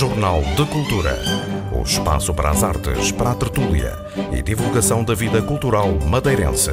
Jornal de Cultura. O espaço para as artes, para a tertúlia e divulgação da vida cultural madeirense.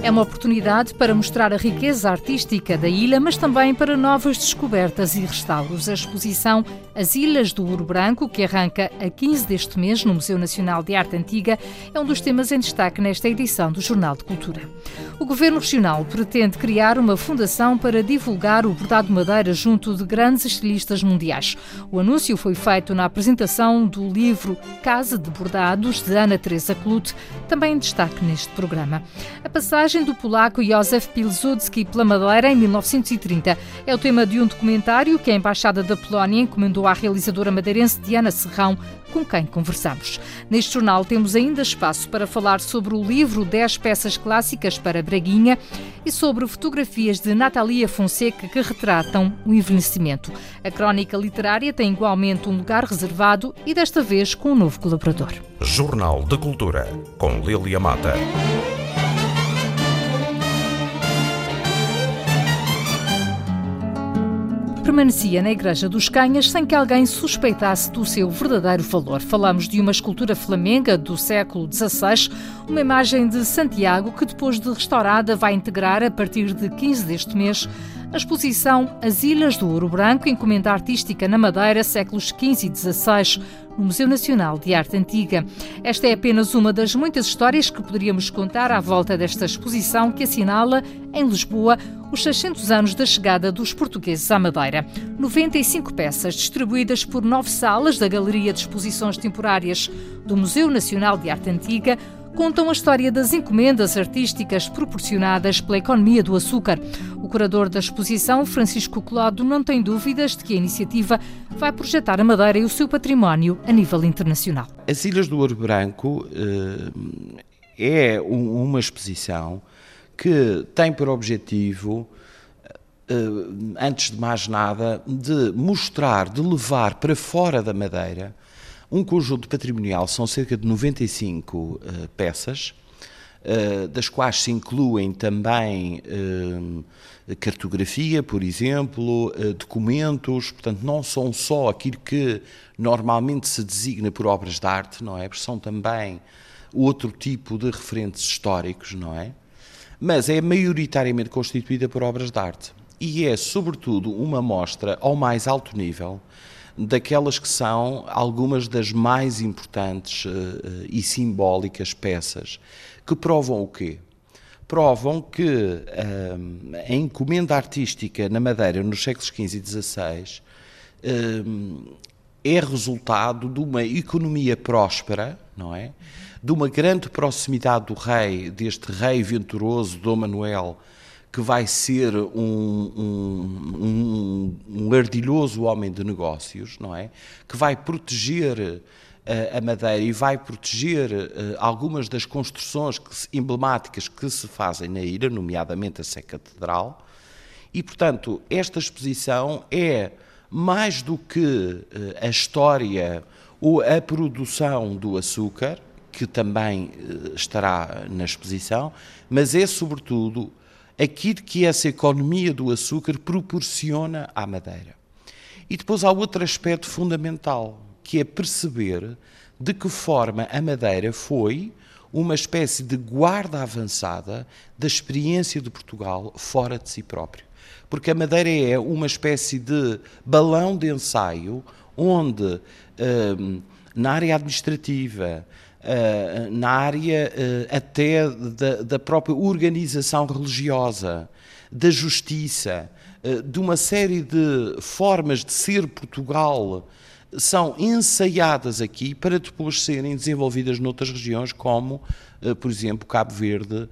É uma oportunidade para mostrar a riqueza artística da ilha, mas também para novas descobertas e restauros. A exposição As Ilhas do Ouro Branco, que arranca a 15 deste mês no Museu Nacional de Arte Antiga, é um dos temas em destaque nesta edição do Jornal de Cultura. O Governo Regional pretende criar uma fundação para divulgar o bordado madeira junto de grandes estilistas mundiais. O anúncio foi feito na apresentação do livro Casa de Bordados, de Ana Teresa Clute, também em destaque neste programa. A passagem do polaco Józef Pilsudski pela Madeira em 1930 é o tema de um documentário que a Embaixada da Polónia encomendou à realizadora madeirense Diana Serrão com quem conversamos. Neste jornal temos ainda espaço para falar sobre o livro 10 peças clássicas para Braguinha e sobre fotografias de Natalia Fonseca que retratam o envelhecimento. A crónica literária tem igualmente um lugar reservado e desta vez com um novo colaborador. Jornal de Cultura com Lilia Mata. Permanecia na Igreja dos Canhas sem que alguém suspeitasse do seu verdadeiro valor. Falamos de uma escultura flamenga do século XVI, uma imagem de Santiago que, depois de restaurada, vai integrar, a partir de 15 deste mês, a exposição As Ilhas do Ouro Branco, encomenda artística na Madeira, séculos XV e XVI, no Museu Nacional de Arte Antiga. Esta é apenas uma das muitas histórias que poderíamos contar à volta desta exposição que assinala, em Lisboa, os 600 anos da chegada dos portugueses à Madeira. 95 peças distribuídas por nove salas da Galeria de Exposições Temporárias do Museu Nacional de Arte Antiga contam a história das encomendas artísticas proporcionadas pela economia do açúcar. O curador da exposição, Francisco Colado, não tem dúvidas de que a iniciativa vai projetar a Madeira e o seu património a nível internacional. As Ilhas do Ouro Branco uh, é um, uma exposição que tem por objetivo Uh, antes de mais nada, de mostrar, de levar para fora da Madeira um conjunto patrimonial, são cerca de 95 uh, peças, uh, das quais se incluem também uh, cartografia, por exemplo, documentos, portanto, não são só aquilo que normalmente se designa por obras de arte, não é? Porque são também outro tipo de referentes históricos, não é? Mas é maioritariamente constituída por obras de arte. E é, sobretudo, uma mostra ao mais alto nível daquelas que são algumas das mais importantes uh, e simbólicas peças, que provam o quê? Provam que uh, a encomenda artística na Madeira nos séculos XV e XVI é resultado de uma economia próspera, não é? De uma grande proximidade do rei, deste rei venturoso, Dom Manuel, que vai ser um, um, um, um ardilhoso homem de negócios, não é? Que vai proteger uh, a Madeira e vai proteger uh, algumas das construções que se, emblemáticas que se fazem na ilha, nomeadamente a Sé Catedral. E, portanto, esta exposição é mais do que uh, a história ou a produção do açúcar, que também estará na exposição, mas é, sobretudo, aquilo que essa economia do açúcar proporciona à Madeira. E depois há outro aspecto fundamental, que é perceber de que forma a Madeira foi uma espécie de guarda avançada da experiência de Portugal fora de si próprio. Porque a Madeira é uma espécie de balão de ensaio onde, hum, na área administrativa, uh, na área uh, até da, da, própria organização religiosa, da justiça, uh, de uma série de formas de ser Portugal são ensaiadas aqui para depois serem desenvolvidas noutras regiões, como, por exemplo, Cabo Verde,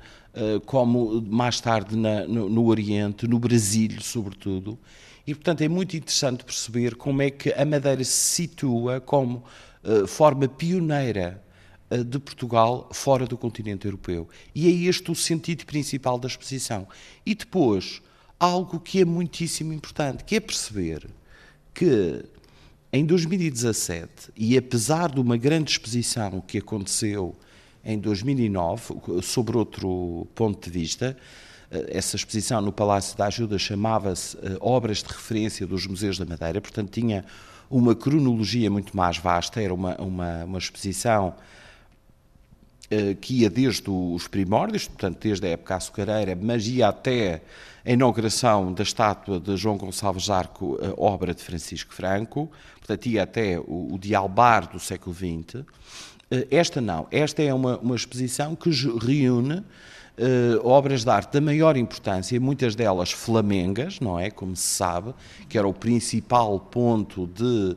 como mais tarde na, no, no Oriente, no Brasil, sobretudo. E, portanto, é muito interessante perceber como é que a Madeira se situa como forma pioneira de Portugal fora do continente europeu. E é este o sentido principal da exposição. E depois, algo que é muitíssimo importante, que é perceber que em 2017, e apesar de uma grande exposição que aconteceu em 2009, sobre outro ponto de vista, essa exposição no Palácio da Ajuda chamava-se Obras de Referência dos Museus da Madeira, portanto tinha uma cronologia muito mais vasta, era uma, uma, uma exposição que ia desde os primórdios, portanto desde a época açucareira, mas ia até a inauguração da estátua de João Gonçalves Arco, obra de Francisco Franco, portanto ia até o, o Dialbar do século XX. Esta não, esta é uma, uma exposição que reúne Uh, obras de arte da maior importância, muitas delas flamengas, não é? Como se sabe, que era o principal ponto de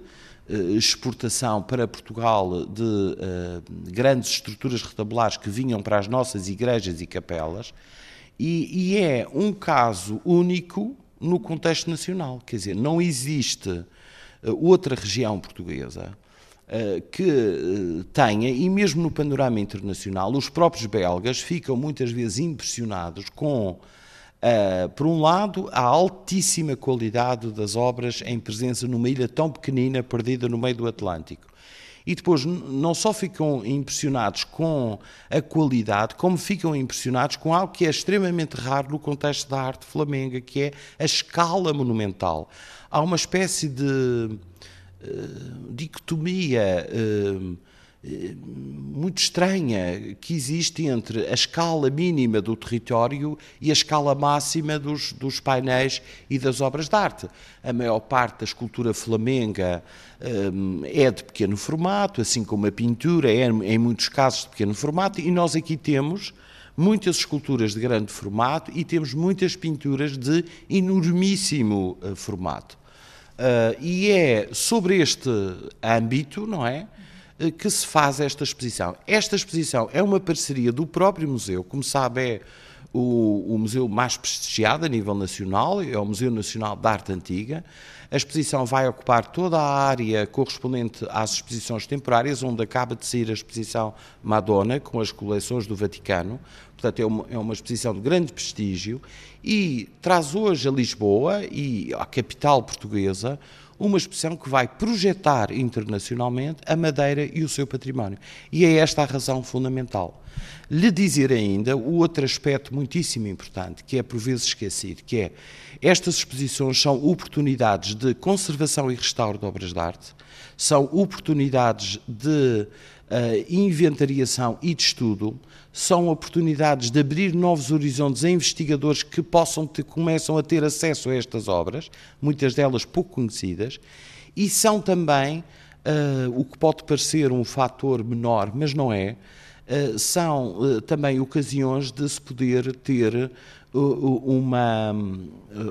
exportação para Portugal de uh, grandes estruturas retabulares que vinham para as nossas igrejas e capelas, e, e, é um caso único no contexto nacional, quer dizer, não existe outra região portuguesa eh, que eh, tenha, e mesmo no panorama internacional, os próprios belgas ficam muitas vezes impressionados com, uh, por um lado, a altíssima qualidade das obras em presença numa ilha tão pequenina, perdida no meio do Atlântico. E depois não só ficam impressionados com a qualidade, como ficam impressionados com algo que é extremamente raro no contexto da arte flamenga, que é a escala monumental. Há uma espécie de eh, dicotomia uh, muito estranha que existe entre a escala mínima do território e a escala máxima dos, dos painéis e das obras de arte. A maior parte da escultura flamenga um, é de pequeno formato, assim como a pintura é, em muitos casos, de pequeno formato, e nós aqui temos muitas esculturas de grande formato e temos muitas pinturas de enormíssimo uh, formato. Uh, e é sobre este âmbito, não é? Eh, que se faz esta exposição. Esta exposição é uma parceria do próprio museu, como sabe, é o, o, museu mais prestigiado a nível nacional, é o Museu Nacional de Arte Antiga. A exposição vai ocupar toda a área correspondente às exposições temporárias, onde acaba de sair a exposição Madonna, com as coleções do Vaticano. Portanto, é uma, é uma exposição de grande prestígio e traz hoje a Lisboa e à capital portuguesa uma exposição que vai projetar internacionalmente a Madeira e o seu património. E é esta a razão fundamental. Lhe dizer ainda o outro aspecto muitíssimo importante, que é por vezes esquecido, que é estas exposições são oportunidades de conservação e restauro de obras de arte, são oportunidades de inventariação e de estudo, são oportunidades de abrir novos horizontes a investigadores que possam ter, começam a ter acesso a estas obras, muitas delas pouco conhecidas, e são também uh, o que pode parecer um fator menor, mas não é. Uh, são uh, também ocasiões de se poder ter uma,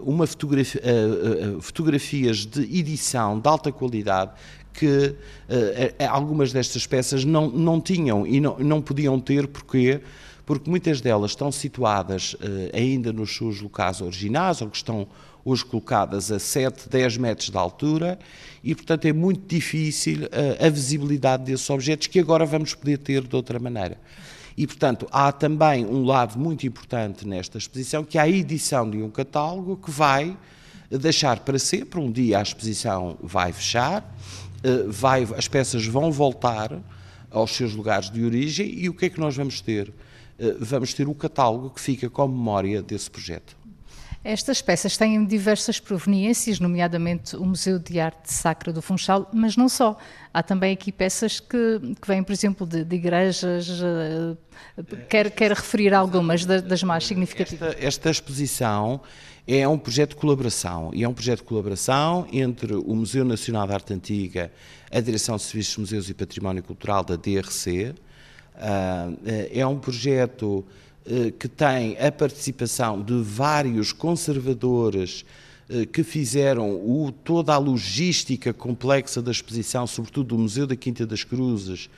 uma fotografia, fotografias de edição de alta qualidade que uh, algumas destas peças não, não tinham e não, não podiam ter, porquê? Porque muitas delas estão situadas uh, ainda nos seus locais originais, ou que estão hoje colocadas a 7, 10 metros de altura, e portanto é muito difícil uh, a visibilidade desses objetos que agora vamos poder ter de outra maneira. E, portanto, há também um lado muito importante nesta exposição, que é a edição de um catálogo que vai deixar para sempre, um dia a exposição vai fechar, vai, as peças vão voltar aos seus lugares de origem e o que é que nós vamos ter? Eh, vamos ter o catálogo que fica com a memória desse projeto. Estas peças têm diversas proveniências, nomeadamente o Museu de Arte Sacra do Funchal, mas não só. Há também aqui peças que, que vêm, por exemplo, de, de igrejas. Quer, quer referir algumas das, das mais significativas? Esta, esta exposição é um projeto de colaboração e é um projeto de colaboração entre o Museu Nacional de Arte Antiga, a Direção de Serviços, Museus e Património Cultural da DRC. Ah, é um projeto eh, que tem a participação de vários conservadores eh, que fizeram o, toda a logística complexa da exposição, sobretudo do Museu da Quinta das Cruzes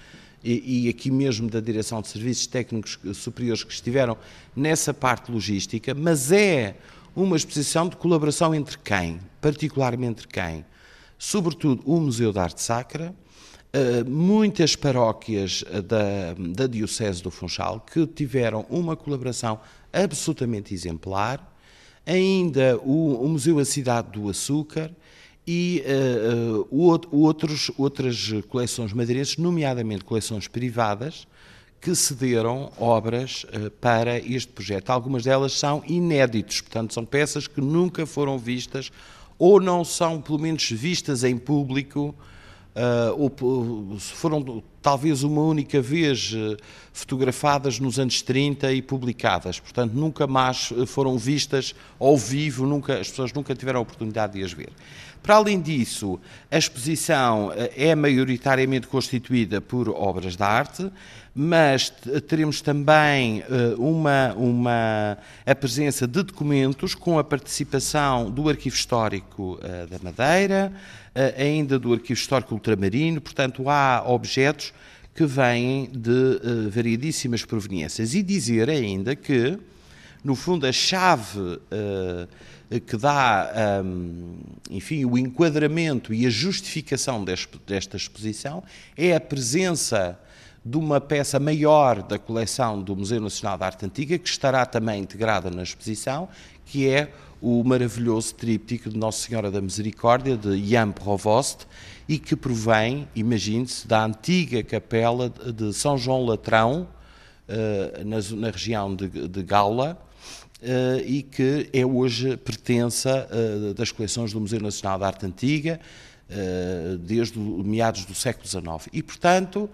e, e, aqui mesmo da Direção de Serviços Técnicos Superiores que estiveram nessa parte logística, mas é uma exposição de colaboração entre quem? Particularmente quem? Sobretudo o Museu da Arte Sacra, eh, muitas paróquias eh, da, da Diocese do Funchal que tiveram uma colaboração absolutamente exemplar, ainda o, o Museu A Cidade do Açúcar e uh, outros, outras coleções madeirenses, nomeadamente coleções privadas, que cederam obras uh, para este projeto. Algumas delas são inéditos, portanto, são peças que nunca foram vistas ou não são, pelo menos, vistas em público Uh, ou foram talvez uma única vez uh, fotografadas nos anos 30 e publicadas, portanto nunca mais eh, foram vistas ao vivo, nunca, as pessoas nunca tiveram a oportunidade de as ver. Para além disso, a exposição é maioritariamente constituída por obras de arte, mas teremos também uma, uma, a presença de documentos com a participação do Arquivo Histórico da Madeira, eh, ainda do Arquivo Histórico Ultramarino, portanto, há objetos que vêm de variedíssimas proveniências. E dizer ainda que, no fundo, a chave que dá, um, enfim, o enquadramento e a justificação desta exposição é a presença de uma peça maior da coleção do Museu Nacional de Arte Antiga, que estará também integrada na exposição, que é o maravilhoso tríptico de Nossa Senhora da Misericórdia, de Jan Provost, e que provém, imagine-se, da antiga capela de São João Latrão, eh, na, região de, Gaula, eh, e que é hoje pertença eh, das coleções do Museu Nacional de Arte Antiga, desde meados do século XIX. E, portanto,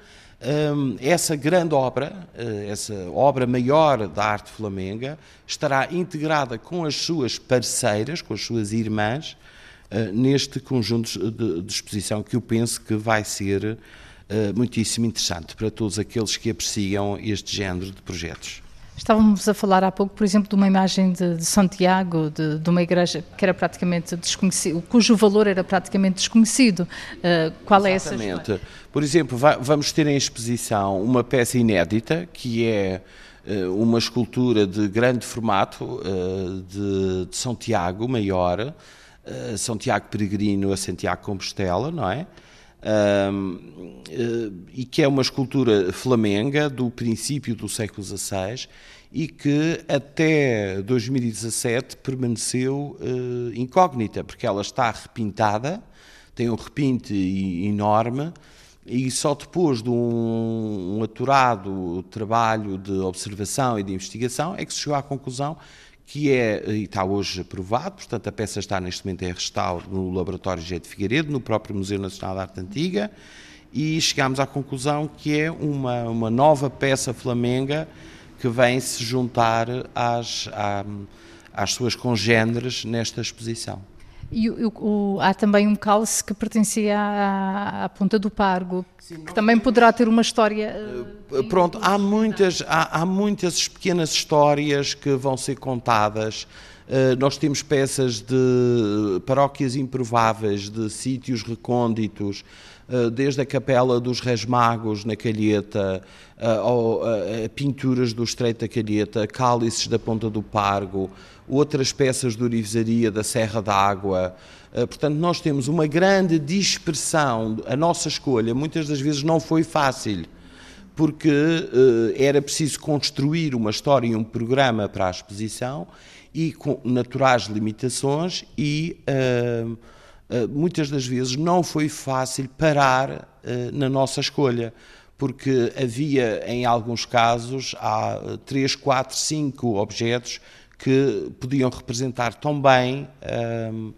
essa grande obra, eh, essa obra maior da arte flamenga, estará integrada com as suas parceiras, com as suas irmãs, eh, neste conjunto de, de exposição que eu penso que vai ser eh, muitíssimo interessante para todos aqueles que apreciam este género de projetos. Estávamos a falar há pouco, por exemplo, de uma imagem de, de Santiago, de, de, uma igreja que era praticamente desconhecido, cujo valor era praticamente desconhecido. Uh, qual Exatamente. é essa Exatamente. Por exemplo, vai, vamos ter em exposição uma peça inédita, que é uh, uma escultura de grande formato uh, de, de, São Tiago Maior, São Tiago Peregrino a Santiago Compostela, não é? Um, e que é uma escultura flamenga do princípio do século XVI e que até 2017 permaneceu uh, incógnita, porque ela está repintada, tem um repinte enorme e só depois de um, um aturado trabalho de observação e de investigação é que se chegou à conclusão que é, e está hoje aprovado, portanto a peça está neste momento em restauro no Laboratório G de Figueiredo, no próprio Museu Nacional de Arte Antiga, e chegámos à conclusão que é uma, uma nova peça flamenga que vem se juntar às, às, às suas congêneres nesta exposição. E o, o, há também um cálice que pertencia à, à Ponta do Pargo, Sim, que também poderá ter uma história. Uh, pronto, há muitas, há, há, muitas pequenas histórias que vão ser contadas. Uh, nós temos peças de paróquias improváveis, de sítios recônditos, uh, desde a Capela dos Reis Magos na Calheta, uh, pinturas do Estreito da Calheta, cálices da Ponta do Pargo, outras peças de orivesaria da Serra d'Água. Eh, portanto, nós temos uma grande dispersão. A nossa escolha muitas das vezes não foi fácil, porque uh, era preciso construir uma história e um programa para a exposição e com naturais limitações e uh, muitas das vezes não foi fácil parar na nossa escolha porque havia em alguns casos há três, quatro, cinco objetos que podiam representar tão bem um,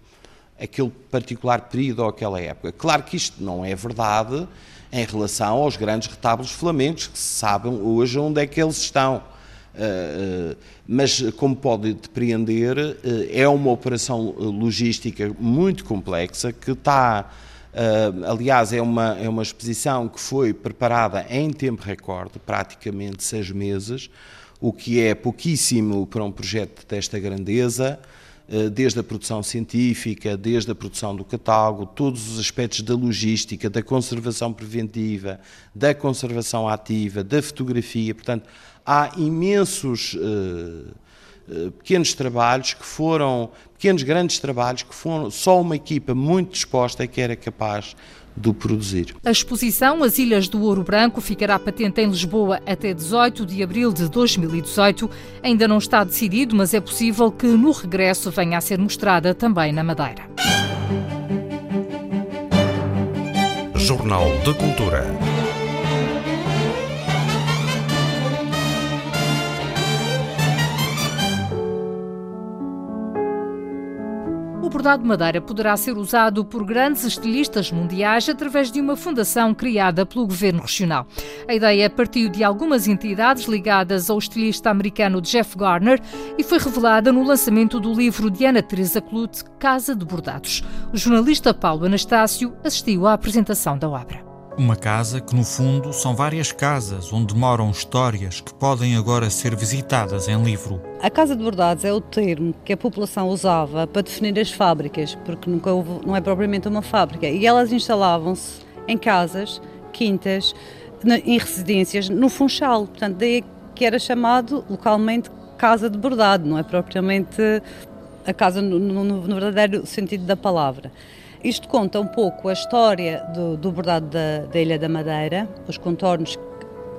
aquele particular período ou aquela época. Claro que isto não é verdade em relação aos grandes retábulos flamencos, que se sabem hoje onde é que eles estão. Uh, mas, como pode depreender, uh, é uma operação logística muito complexa que está. aliás, é uma, é uma exposição que foi preparada em tempo recorde, praticamente seis meses, o que é pouquíssimo para um projeto desta grandeza, eh, desde a produção científica, desde a produção do catálogo, todos os aspectos da logística, da conservação preventiva, da conservação ativa, da fotografia. Portanto, há imensos uh, uh, pequenos trabalhos que foram, pequenos grandes trabalhos que foram só uma equipa muito disposta é que era capaz do produzir. A exposição As Ilhas do Ouro Branco ficará patente em Lisboa até 18 de abril de 2018. Ainda não está decidido, mas é possível que no regresso venha a ser mostrada também na Madeira. Jornal de Cultura. Bordado de madeira poderá ser usado por grandes estilistas mundiais através de uma fundação criada pelo governo regional. A ideia partiu de algumas entidades ligadas ao estilista americano Jeff Garner e foi revelada no lançamento do livro de Ana Teresa Clute, Casa de Bordados. O jornalista Paulo Anastácio assistiu à apresentação da obra. Uma casa que, no fundo, são várias casas onde moram histórias que podem agora ser visitadas em livro. A Casa de Bordados é o termo que a população usava para definir as fábricas, porque nunca houve, não é propriamente uma fábrica. E elas instalavam-se em casas, quintas, em residências, no Funchal. Portanto, daí que era chamado localmente Casa de Bordado, não é propriamente a casa no, no, no verdadeiro sentido da palavra. Isto conta um pouco a história do, do bordado da, da Ilha da Madeira, os contornos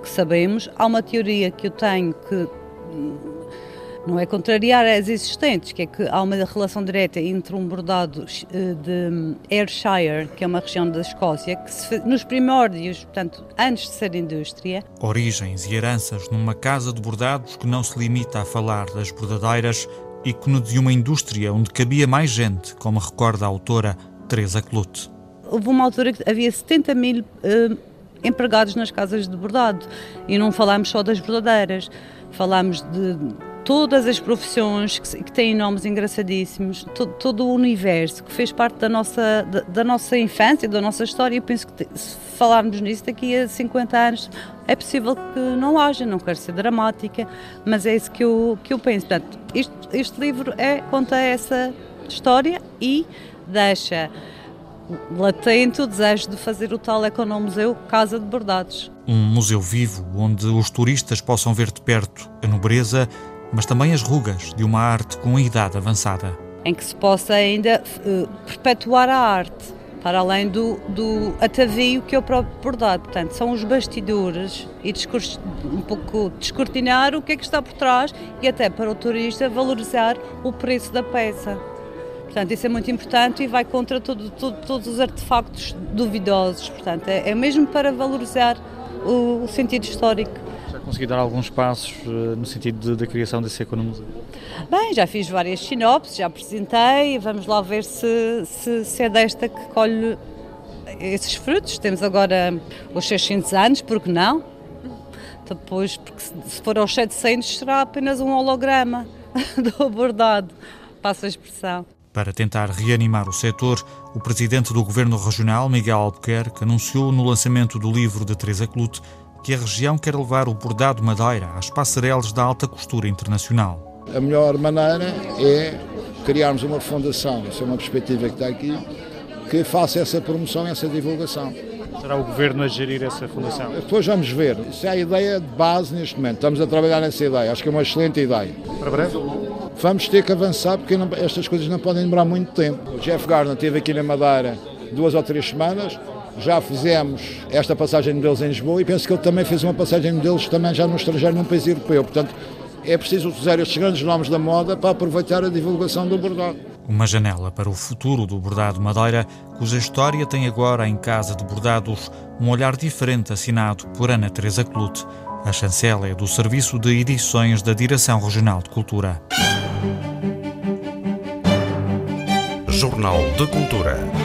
que sabemos. Há uma teoria que eu tenho que hum, não é contrariar as existentes, que é que há uma relação direta entre um bordado eh, de Ayrshire, que é uma região da Escócia, que se, nos primórdios, portanto, antes de ser indústria. Origens e heranças numa casa de bordados que não se limita a falar das bordadeiras, ícone de uma indústria onde cabia mais gente, como recorda a autora Teresa Clute. Houve uma altura que havia 70 mil uh, empregados nas casas de bordado e não falámos só das bordadeiras, falámos de todas as profissões que, que têm nomes engraçadíssimos, todo, todo, o universo que fez parte da nossa, da, da, nossa infância, da nossa história. Eu penso que se falarmos nisso daqui a 50 anos é possível que não haja, não quero ser dramática, mas é isso que eu, que eu penso. Portanto, este, este livro é, conta essa história e deixa latente o desejo de fazer o tal Economuseu Casa de Bordados. Um museu vivo onde os turistas possam ver de perto a nobreza, mas também as rugas de uma arte com idade avançada. Em que se possa ainda uh, perpetuar a arte, para além do, do atavio que é o próprio bordado. Portanto, são os bastidores e um pouco descortinar o que é que está por trás e até para o turista valorizar o preço da peça. Portanto, isso é muito importante e vai contra todo, todo, todos os artefactos duvidosos. Portanto, é, é mesmo para valorizar o, o, sentido histórico. Já consegui dar alguns passos uh, no sentido da criação desse economuseu? Bem, já fiz várias sinopses, já apresentei, vamos lá ver se, se, se é desta que colhe esses frutos. Temos agora os 600 anos, porque não? Depois, porque se for aos 700 será apenas um holograma do bordado, passa a expressão. Para tentar reanimar o setor, o presidente do governo regional, Miguel Albuquerque, anunciou no lançamento do livro de Teresa Clute que a região quer levar o bordado madeira às passarelas da alta costura internacional. A melhor maneira é criarmos uma fundação, essa é uma perspectiva que está aqui, que faça essa promoção e essa divulgação. Será o governo a gerir essa fundação? Depois vamos ver. Isso é a ideia de base neste momento. Estamos a trabalhar nessa ideia. Acho que é uma excelente ideia. Para breve? Vamos ter que avançar porque não, estas coisas não podem demorar muito tempo. O Jeff Gardner esteve aqui na Madeira duas ou três semanas, já fizemos esta passagem de modelos em Lisboa e penso que ele também fez uma passagem de modelos também já no estrangeiro, num país europeu. Portanto, é preciso utilizar estes grandes nomes da moda para aproveitar a divulgação do bordado. Uma janela para o futuro do bordado Madeira, cuja história tem agora em Casa de Bordados um olhar diferente assinado por Ana Teresa Clute, a chancela do Serviço de Edições da Direção Regional de Cultura. Jornal de Cultura.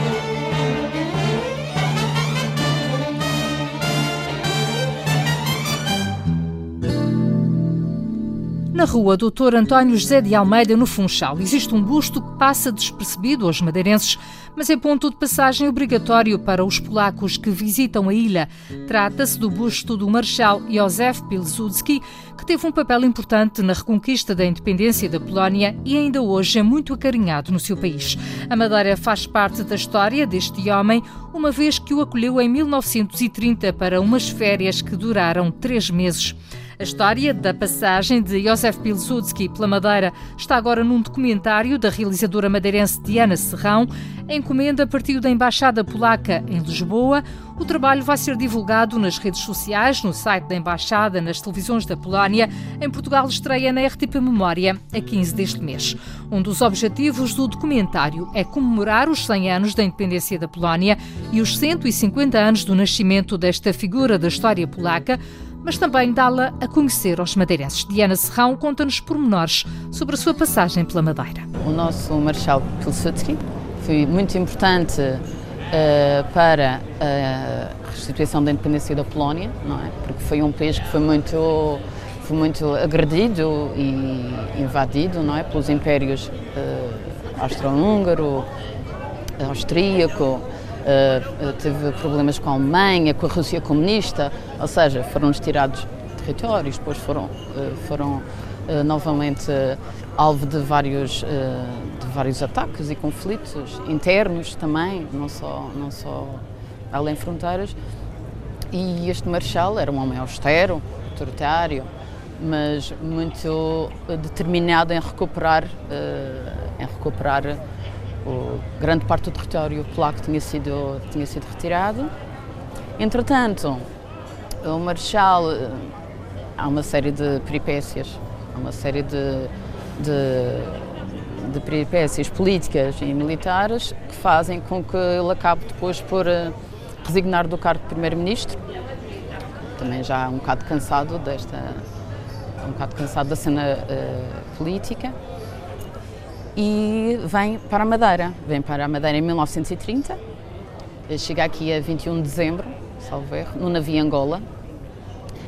Na rua Doutor António José de Almeida, no Funchal, existe um busto que passa despercebido aos madeirenses, mas é ponto de passagem obrigatório para os polacos que visitam a ilha. Trata-se do busto do Marechal Józef Pilsudski, que teve um papel importante na reconquista da independência da Polónia e ainda hoje é muito acarinhado no seu país. A Madeira faz parte da história deste homem, uma vez que o acolheu em 1930 para umas férias que duraram três meses. A história da passagem de Josef Pilsudski pela Madeira está agora num documentário da realizadora madeirense Diana Serrão. A encomenda partiu da Embaixada Polaca em Lisboa. O trabalho vai ser divulgado nas redes sociais, no site da Embaixada, nas televisões da Polónia. Em Portugal estreia na RTP Memória a 15 deste mês. Um dos objetivos do documentário é comemorar os 100 anos da independência da Polónia e os 150 anos do nascimento desta figura da história polaca, mas também dá-la a conhecer aos madeirenses. Diana Serrão conta-nos pormenores sobre a sua passagem pela Madeira. O nosso Marechal Pilsudski foi muito importante uh, para a restituição da independência da Polónia, não é? Porque foi um país que foi muito foi muito agredido e invadido, não é, pelos impérios uh, austro-húngaro, austríaco, uh, teve problemas com a Alemanha, com a Rússia comunista, ou seja, foram-nos tirados territórios, depois foram, uh, foram uh, novamente alvo de vários, de vários ataques e conflitos internos também, não só, não só além fronteiras. E este Marechal era um homem austero, autoritário, mas muito determinado em recuperar, em recuperar o, grande parte do território polaco tinha sido, tinha sido retirado. Entretanto, o Marechal, eh, há uma série de peripécias, há uma série de, de, de peripécias políticas e militares que fazem com que ele acabe depois por eh, resignar do cargo de Primeiro-Ministro. Também já um bocado cansado desta, um bocado cansado da cena uh, política e vem para a Madeira. Vem para a Madeira em 1930, chega aqui a 21 de dezembro, salvo erro, no navio Angola.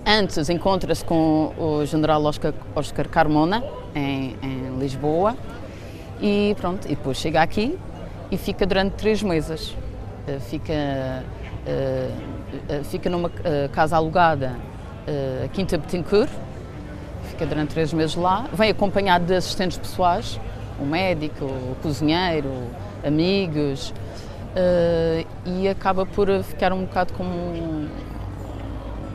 Antes encontra-se com o general Oscar, Oscar Carmona, em, em, Lisboa, e pronto, e depois chega aqui e fica durante três meses. Eh, fica, eh, eh, fica numa casa alugada, a Quinta Betancourt, fica durante três meses lá, vem acompanhado de assistentes pessoais, um médico, um cozinheiro, amigos, uh, e acaba por ficar um bocado como um,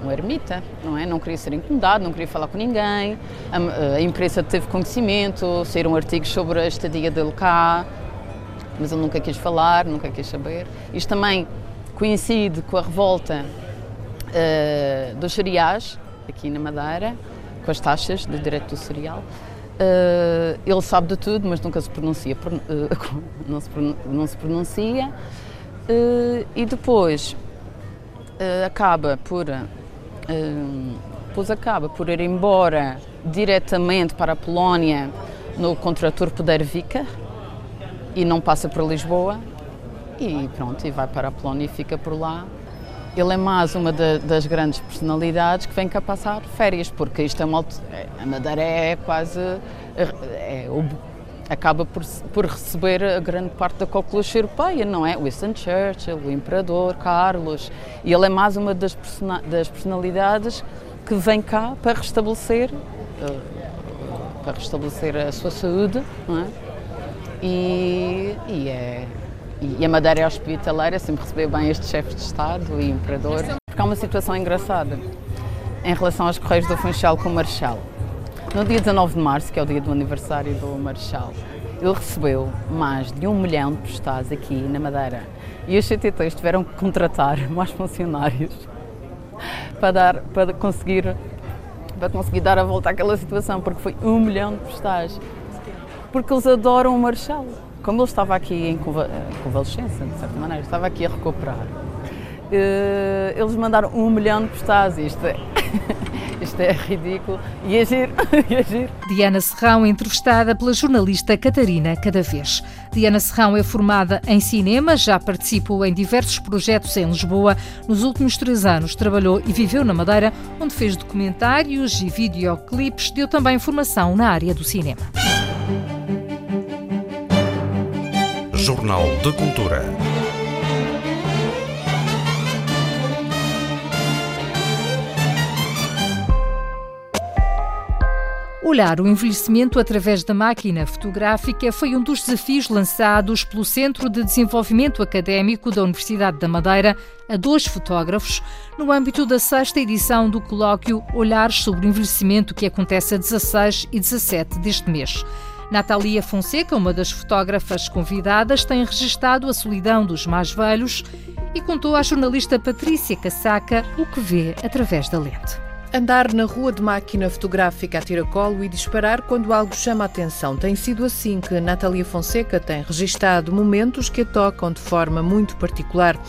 um ermita, não é? Não queria ser incomodado, não queria falar com ninguém. A, a imprensa teve conhecimento, saíram artigos sobre a estadia dele cá, mas ele nunca quis falar, nunca quis saber. Isto também coincide com a revolta uh, dos cereais, aqui na Madeira, com as taxas de direito do cereal. Uh, ele sabe de tudo, mas nunca se pronuncia, uh, não, se pronuncia. Uh, e depois acaba por, depois acaba por ir embora diretamente para a Polónia no Contraturpo Vica e não passa por Lisboa e pronto, e vai para a Polónia e fica por lá ele é mais uma de, das grandes personalidades que vem cá passar férias, porque isto é uma. A Madeira é quase. É, é, acaba por, por receber a grande parte da coqueluche europeia, não é? Winston Churchill, o Imperador, Carlos. E ele é mais uma das, das personalidades que vem cá para restabelecer. Uh, para restabelecer a sua saúde, não é? E, e é e a Madeira é hospitaleira, sempre recebeu bem estes chefes de Estado e Imperador. Porque há uma situação engraçada em relação aos Correios do Funchal com o Marechal. No dia 19 de março, que é o dia do aniversário do Marechal, ele recebeu mais de um milhão de postais aqui na Madeira. E os CTTs tiveram que contratar mais funcionários para, dar, para, conseguir, para conseguir dar a volta àquela situação, porque foi um milhão de postais. Porque eles adoram o Marechal como ele estava aqui em convalescença, de certa maneira, estava aqui a recuperar, eh, eles mandaram um milhão de postais. Isto é, isto é ridículo e é giro, e é giro. Diana Serrão, entrevistada pela jornalista Catarina Cada Vez. Diana Serrão é formada em cinema, já participou em diversos projetos em Lisboa. Nos últimos três anos trabalhou e viveu na Madeira, onde fez documentários e videoclipes. Deu também formação na área do cinema. Jornal de Cultura. Olhar o envelhecimento através da máquina fotográfica foi um dos desafios lançados pelo Centro de Desenvolvimento Académico da Universidade da Madeira a dois fotógrafos no âmbito da sexta edição do colóquio Olhares sobre o Envelhecimento que acontece a 16 e 17 deste mês. Natalia Fonseca, uma das fotógrafas convidadas, tem registado a solidão dos mais velhos e contou à jornalista Patrícia Casaca o que vê através da lente. Andar na rua de máquina fotográfica a tiracolo e disparar quando algo chama a atenção. Tem sido assim que Natalia Fonseca tem registado momentos que a tocam de forma muito particular.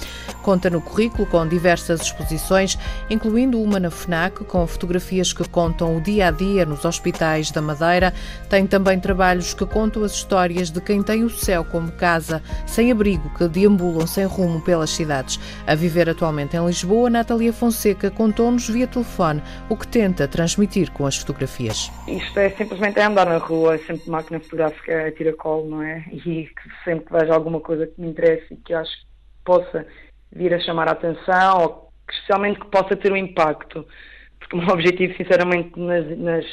Conta no currículo com diversas exposições, incluindo uma na FNAC, com fotografias que contam o dia a dia nos hospitais da Madeira. Tem também trabalhos que contam as histórias de quem tem o céu como casa, sem abrigo, que deambulam sem rumo pelas cidades. A viver atualmente em Lisboa, Natalia Fonseca contou-nos via telefone o que tenta transmitir com as fotografias. Isto é simplesmente andar na rua, é sempre máquina fotográfica a tiracolo, não é? E sempre que vejo alguma coisa que me interessa e que acho que possa vir a chamar a atenção, ou que, especialmente que possa ter um impacto. Porque o meu objetivo, sinceramente, nas, nas,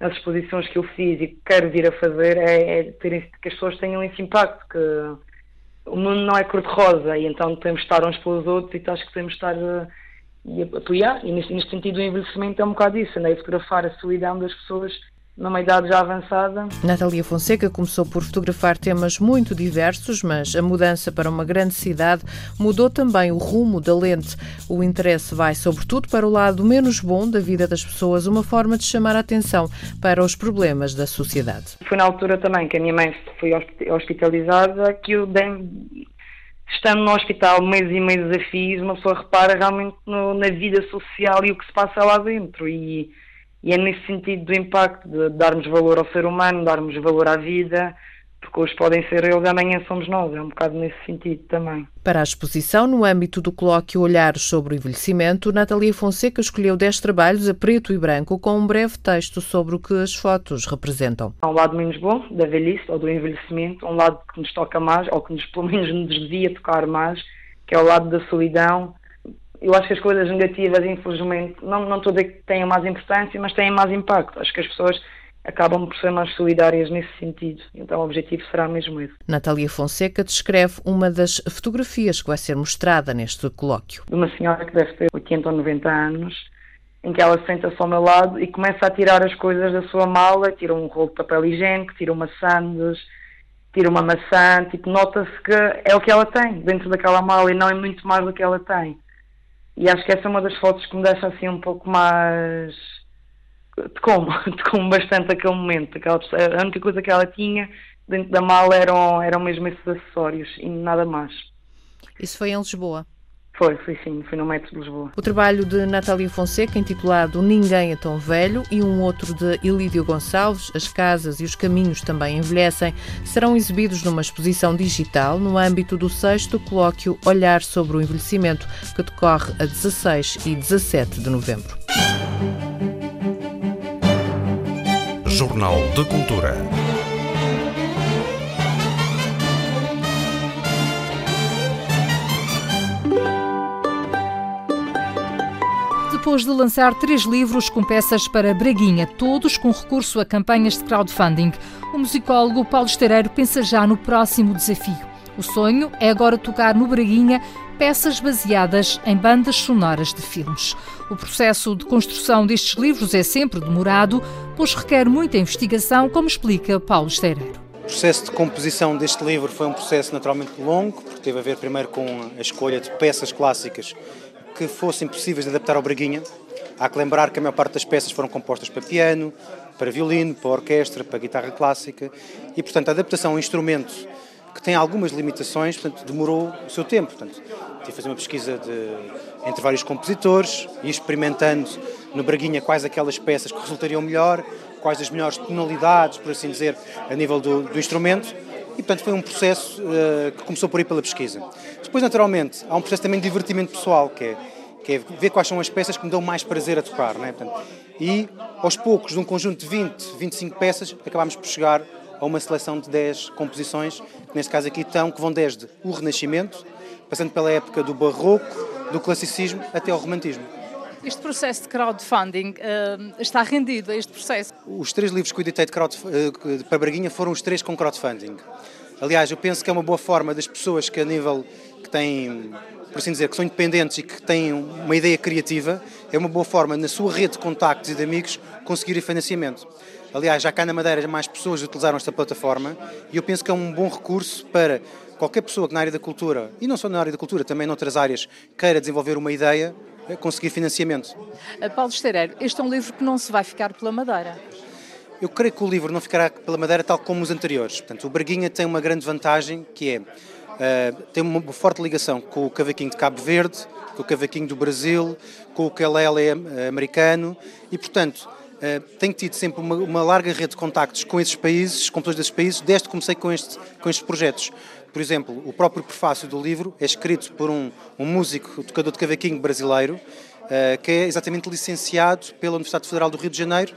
nas exposições que eu fiz e que quero vir a fazer é, é ter, que as pessoas tenham esse impacto, que o mundo não é cor-de-rosa e então temos de estar uns pelos outros e acho que temos de estar eh, e apoiar. E neste, neste sentido, o envelhecimento é um bocado isso, andei a fotografar a solidão das pessoas numa idade já avançada. Natalia Fonseca começou por fotografar temas muito diversos, mas a mudança para uma grande cidade mudou também o rumo da lente. O interesse vai, sobretudo, para o lado menos bom da vida das pessoas, uma forma de chamar a atenção para os problemas da sociedade. Foi na altura também que a minha mãe foi hospitalizada que eu dei estando no hospital meses e meses a fio, uma pessoa repara realmente no, na vida social e o que se passa lá dentro. E, e é nesse sentido do impacto de darmos valor ao ser humano, darmos valor à vida, porque hoje podem ser eles, amanhã somos nós. É um bocado nesse sentido também. Para a exposição, no âmbito do colóquio Olhares sobre o Envelhecimento, Natalia Fonseca escolheu 10 trabalhos a preto e branco com um breve texto sobre o que as fotos representam. Há um lado menos bom da velhice ou do envelhecimento, um lado que nos toca mais, ou que nos, pelo menos nos devia tocar mais, que é o lado da solidão. Eu acho que as coisas negativas, infelizmente, não, não estou a dizer que tenham mais importância, mas têm mais impacto. Acho que as pessoas acabam por ser mais solidárias nesse sentido. Então o objetivo será mesmo esse. Natália Fonseca descreve uma das fotografias que vai ser mostrada neste colóquio. De uma senhora que deve ter 80 ou 90 anos, em que ela senta-se ao meu lado e começa a tirar as coisas da sua mala, tira um rolo de papel higiênico, tira uma sandes, tira uma maçã, tipo, nota-se que é o que ela tem dentro daquela mala e não é muito mais do que ela tem. E acho que essa é uma das fotos que me deixa assim um pouco mais te como, te como bastante aquele momento. Aquela, a única coisa que ela tinha dentro da mala eram, eram mesmo esses acessórios e nada mais. Isso foi em Lisboa? Foi, foi sim, foi no metro de Lisboa. O trabalho de Natália Fonseca, intitulado Ninguém é tão velho, e um outro de Ilídio Gonçalves, As Casas e os Caminhos também envelhecem, serão exibidos numa exposição digital no âmbito do sexto colóquio Olhar sobre o Envelhecimento, que decorre a 16 e 17 de novembro. Jornal de Cultura. Depois de lançar três livros com peças para Braguinha, todos com recurso a campanhas de crowdfunding, o musicólogo Paulo Esteireiro pensa já no próximo desafio. O sonho é agora tocar no Braguinha peças baseadas em bandas sonoras de filmes. O processo de construção destes livros é sempre demorado, pois requer muita investigação, como explica Paulo Esteireiro. O processo de composição deste livro foi um processo naturalmente longo, porque teve a ver primeiro com a escolha de peças clássicas que fossem possíveis de adaptar ao Braguinha. Há que lembrar que a maior parte das peças foram compostas para piano, para violino, para orquestra, para guitarra clássica e, portanto, a adaptação a um instrumento que tem algumas limitações, portanto, demorou o seu tempo. Portanto, tive que fazer uma pesquisa de, entre vários compositores e experimentando no Braguinha quais aquelas peças que resultariam melhor, quais as melhores tonalidades, por assim dizer, a nível do, do instrumento. E, portanto, foi um processo uh, que começou por aí pela pesquisa. Depois, naturalmente, há um processo também de divertimento pessoal, que é, que é ver quais são as peças que me dão mais prazer a tocar. Não é? Portanto, e, aos poucos, de um conjunto de 20, 25 peças, acabámos por chegar a uma seleção de 10 composições, que neste caso aqui estão, que vão desde o Renascimento, passando pela época do Barroco, do Classicismo até ao Romantismo. Este processo de crowdfunding uh, está rendido a este processo? Os três livros que eu editei de crowd, uh, para Braguinha foram os três com crowdfunding. Aliás, eu penso que é uma boa forma das pessoas que a nível que têm, por assim dizer, que são independentes e que têm uma ideia criativa, é uma boa forma na sua rede de contactos e de amigos conseguirem financiamento. Aliás, já cá na Madeira mais pessoas utilizaram esta plataforma e eu penso que é um bom recurso para qualquer pessoa que na área da cultura, e não só na área da cultura, também noutras áreas, queira desenvolver uma ideia, conseguir financiamento. Paulo Esteireiro, este é um livro que não se vai ficar pela Madeira. Eu creio que o livro não ficará pela Madeira tal como os anteriores. Portanto, o Braguinha tem uma grande vantagem que é uh, tem uma forte ligação com o cavaquinho de Cabo Verde, com o cavaquinho do Brasil, com o quelele eh, americano e, portanto, uh, tenho tido sempre uma, uma, larga rede de contactos com esses países, com todos esses países, desde que comecei com, este, com estes projetos. Por exemplo, o próprio prefácio do livro é escrito por um, um músico, tocador de cavaquinho brasileiro, uh, que é exatamente licenciado pela Universidade Federal do Rio de Janeiro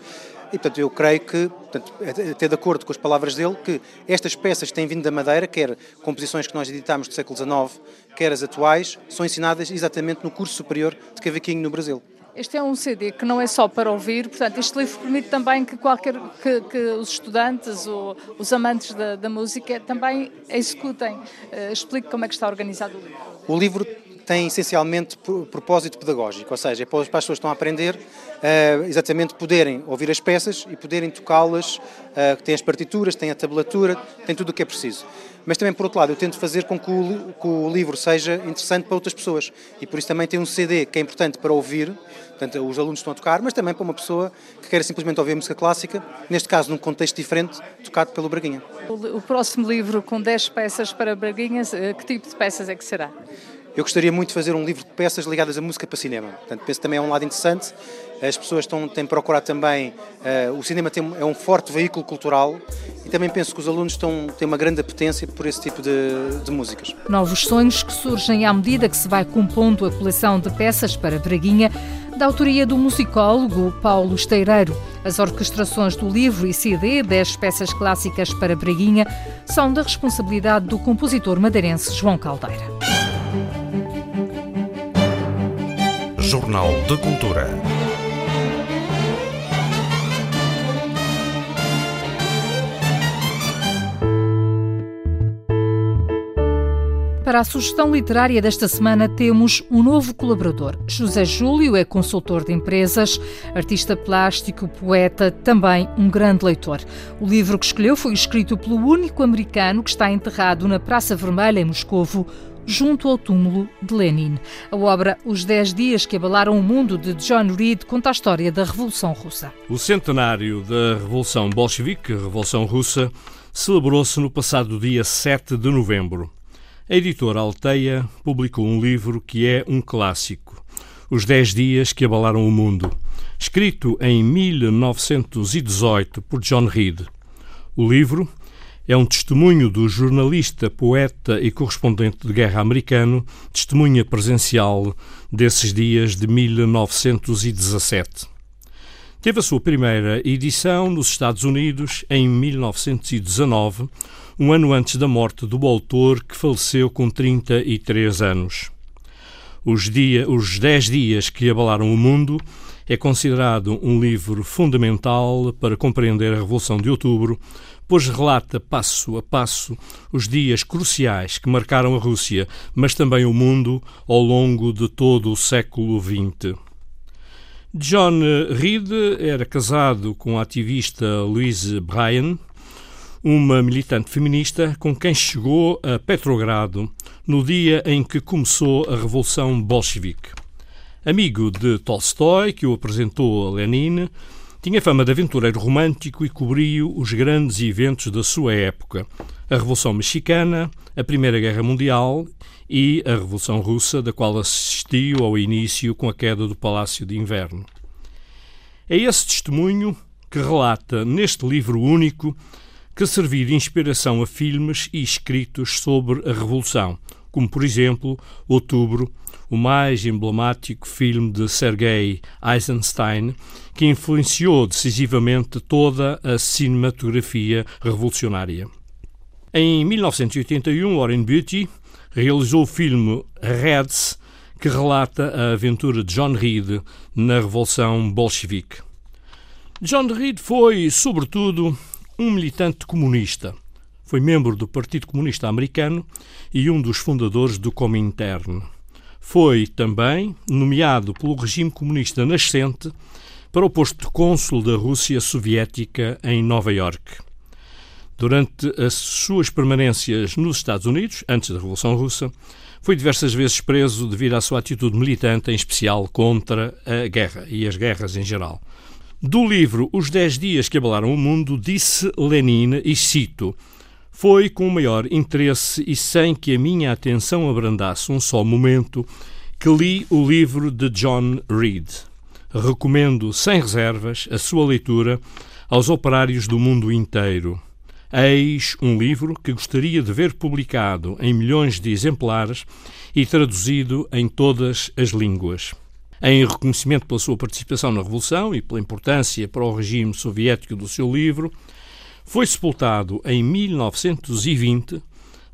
e, portanto, eu creio que, portanto, até de acordo com as palavras dele, que estas peças que têm vindo da Madeira, quer composições que nós editámos do século XIX, quer as atuais, são ensinadas exatamente no curso superior de cavaquinho no Brasil. Este é um CD que não é só para ouvir, portanto, este livro permite também que qualquer que, que os estudantes ou os amantes da, da música também executem. Uh, explique como é que está organizado o livro. O livro tem essencialmente propósito pedagógico, ou seja, é para as pessoas que estão a aprender uh, exatamente poderem ouvir as peças e poderem tocá-las, uh, tem as partituras, tem a tablatura, tem tudo o que é preciso. Mas também, por outro lado, eu tento fazer com que o, livro seja interessante para outras pessoas e por isso também tem um CD que é importante para ouvir, portanto, os alunos estão a tocar, mas também para uma pessoa que quer simplesmente ouvir música clássica, neste caso num contexto diferente, tocado pelo Braguinha. O, o próximo livro com 10 peças para Braguinhas, eh, que tipo de peças é que será? Eu gostaria muito de fazer um livro de peças ligadas à música para cinema. Portanto, penso que também é um lado interessante. As pessoas estão, têm procurado também. Uh, o cinema tem, é um forte veículo cultural e também penso que os alunos estão, têm uma grande apetência por esse tipo de, de músicas. Novos sonhos que surgem à medida que se vai compondo a coleção de peças para Braguinha, da autoria do musicólogo Paulo Esteireiro. As orquestrações do livro e CD 10 peças clássicas para Braguinha são da responsabilidade do compositor madeirense João Caldeira. Jornal de Cultura. Para a sugestão literária desta semana temos um novo colaborador. José Júlio é consultor de empresas, artista plástico, poeta, também um grande leitor. O livro que escolheu foi escrito pelo único americano que está enterrado na Praça Vermelha em Moscovo, junto ao túmulo de Lenin. A obra Os Dez Dias que Abalaram o Mundo, de John Reed, conta a história da Revolução Russa. O centenário da Revolução Bolchevique, Revolução Russa, celebrou-se no passado dia 7 de novembro. A editora Alteia publicou um livro que é um clássico, Os Dez Dias que Abalaram o Mundo, escrito em 1918 por John Reed. O livro é um testemunho do jornalista, poeta e correspondente de guerra americano, testemunha presencial desses dias de 1917. Teve a sua primeira edição nos Estados Unidos em 1919, um ano antes da morte do autor que faleceu com 33 anos. Os, dia, os Dez Dias que Abalaram o Mundo é considerado um livro fundamental para compreender a Revolução de Outubro, pois relata passo a passo os dias cruciais que marcaram a Rússia, mas também o mundo ao longo de todo o século XX. John Reed era casado com a ativista Louise Bryan, uma militante feminista com quem chegou a Petrogrado no dia em que começou a Revolução Bolchevique. Amigo de Tolstói, que o apresentou a Lenin, tinha fama de aventureiro romântico e cobriu os grandes eventos da sua época: a Revolução Mexicana, a Primeira Guerra Mundial e a Revolução Russa, da qual assistiu ao início com a queda do Palácio de Inverno. É esse testemunho que relata neste livro único que serviu de inspiração a filmes e escritos sobre a Revolução, como por exemplo Outubro o mais emblemático filme de Sergei Eisenstein, que influenciou decisivamente toda a cinematografia revolucionária. Em 1981, Warren Beatty realizou o filme Reds, que relata a aventura de John Reed na Revolução Bolchevique. John Reed foi, sobretudo, um militante comunista. Foi membro do Partido Comunista Americano e um dos fundadores do Comintern. Foi também nomeado pelo regime comunista nascente para o posto de cônsul da Rússia Soviética em Nova Iorque. Durante as suas permanências nos Estados Unidos, antes da Revolução Russa, foi diversas vezes preso devido à sua atitude militante, em especial contra a guerra e as guerras em geral. Do livro Os Dez Dias que Abalaram o Mundo, disse Lenin, e cito: Foi com o maior interesse e sem que a minha atenção abrandasse um só momento que li o livro de John Reed. Recomendo sem reservas a sua leitura aos operários do mundo inteiro. Eis um livro que gostaria de ver publicado em milhões de exemplares e traduzido em todas as línguas. Em reconhecimento pela sua participação na Revolução e pela importância para o regime soviético do seu livro, foi sepultado em 1920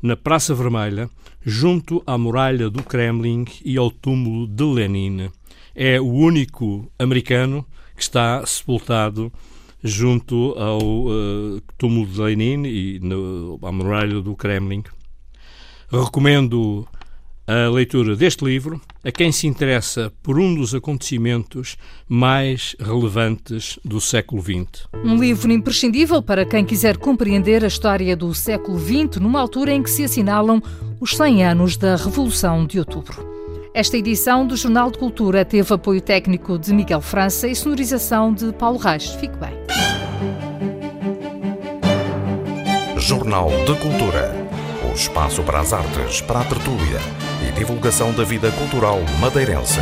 na Praça Vermelha, junto à muralha do Kremlin e ao túmulo de Lenin. É o único americano que está sepultado junto ao uh, túmulo de Lenin e no, à muralha do Kremlin. Recomendo a leitura deste livro a quem se interessa por um dos acontecimentos mais relevantes do século XX. Um livro imprescindível para quem quiser compreender a história do século XX, numa altura em que se assinalam os 100 anos da Revolução de Outubro. Esta edição do Jornal de Cultura teve apoio técnico de Miguel França e sonorização de Paulo Reis. Fique bem. Jornal de Cultura. O espaço para as artes, para a tertúlia divulgação da vida cultural madeirense.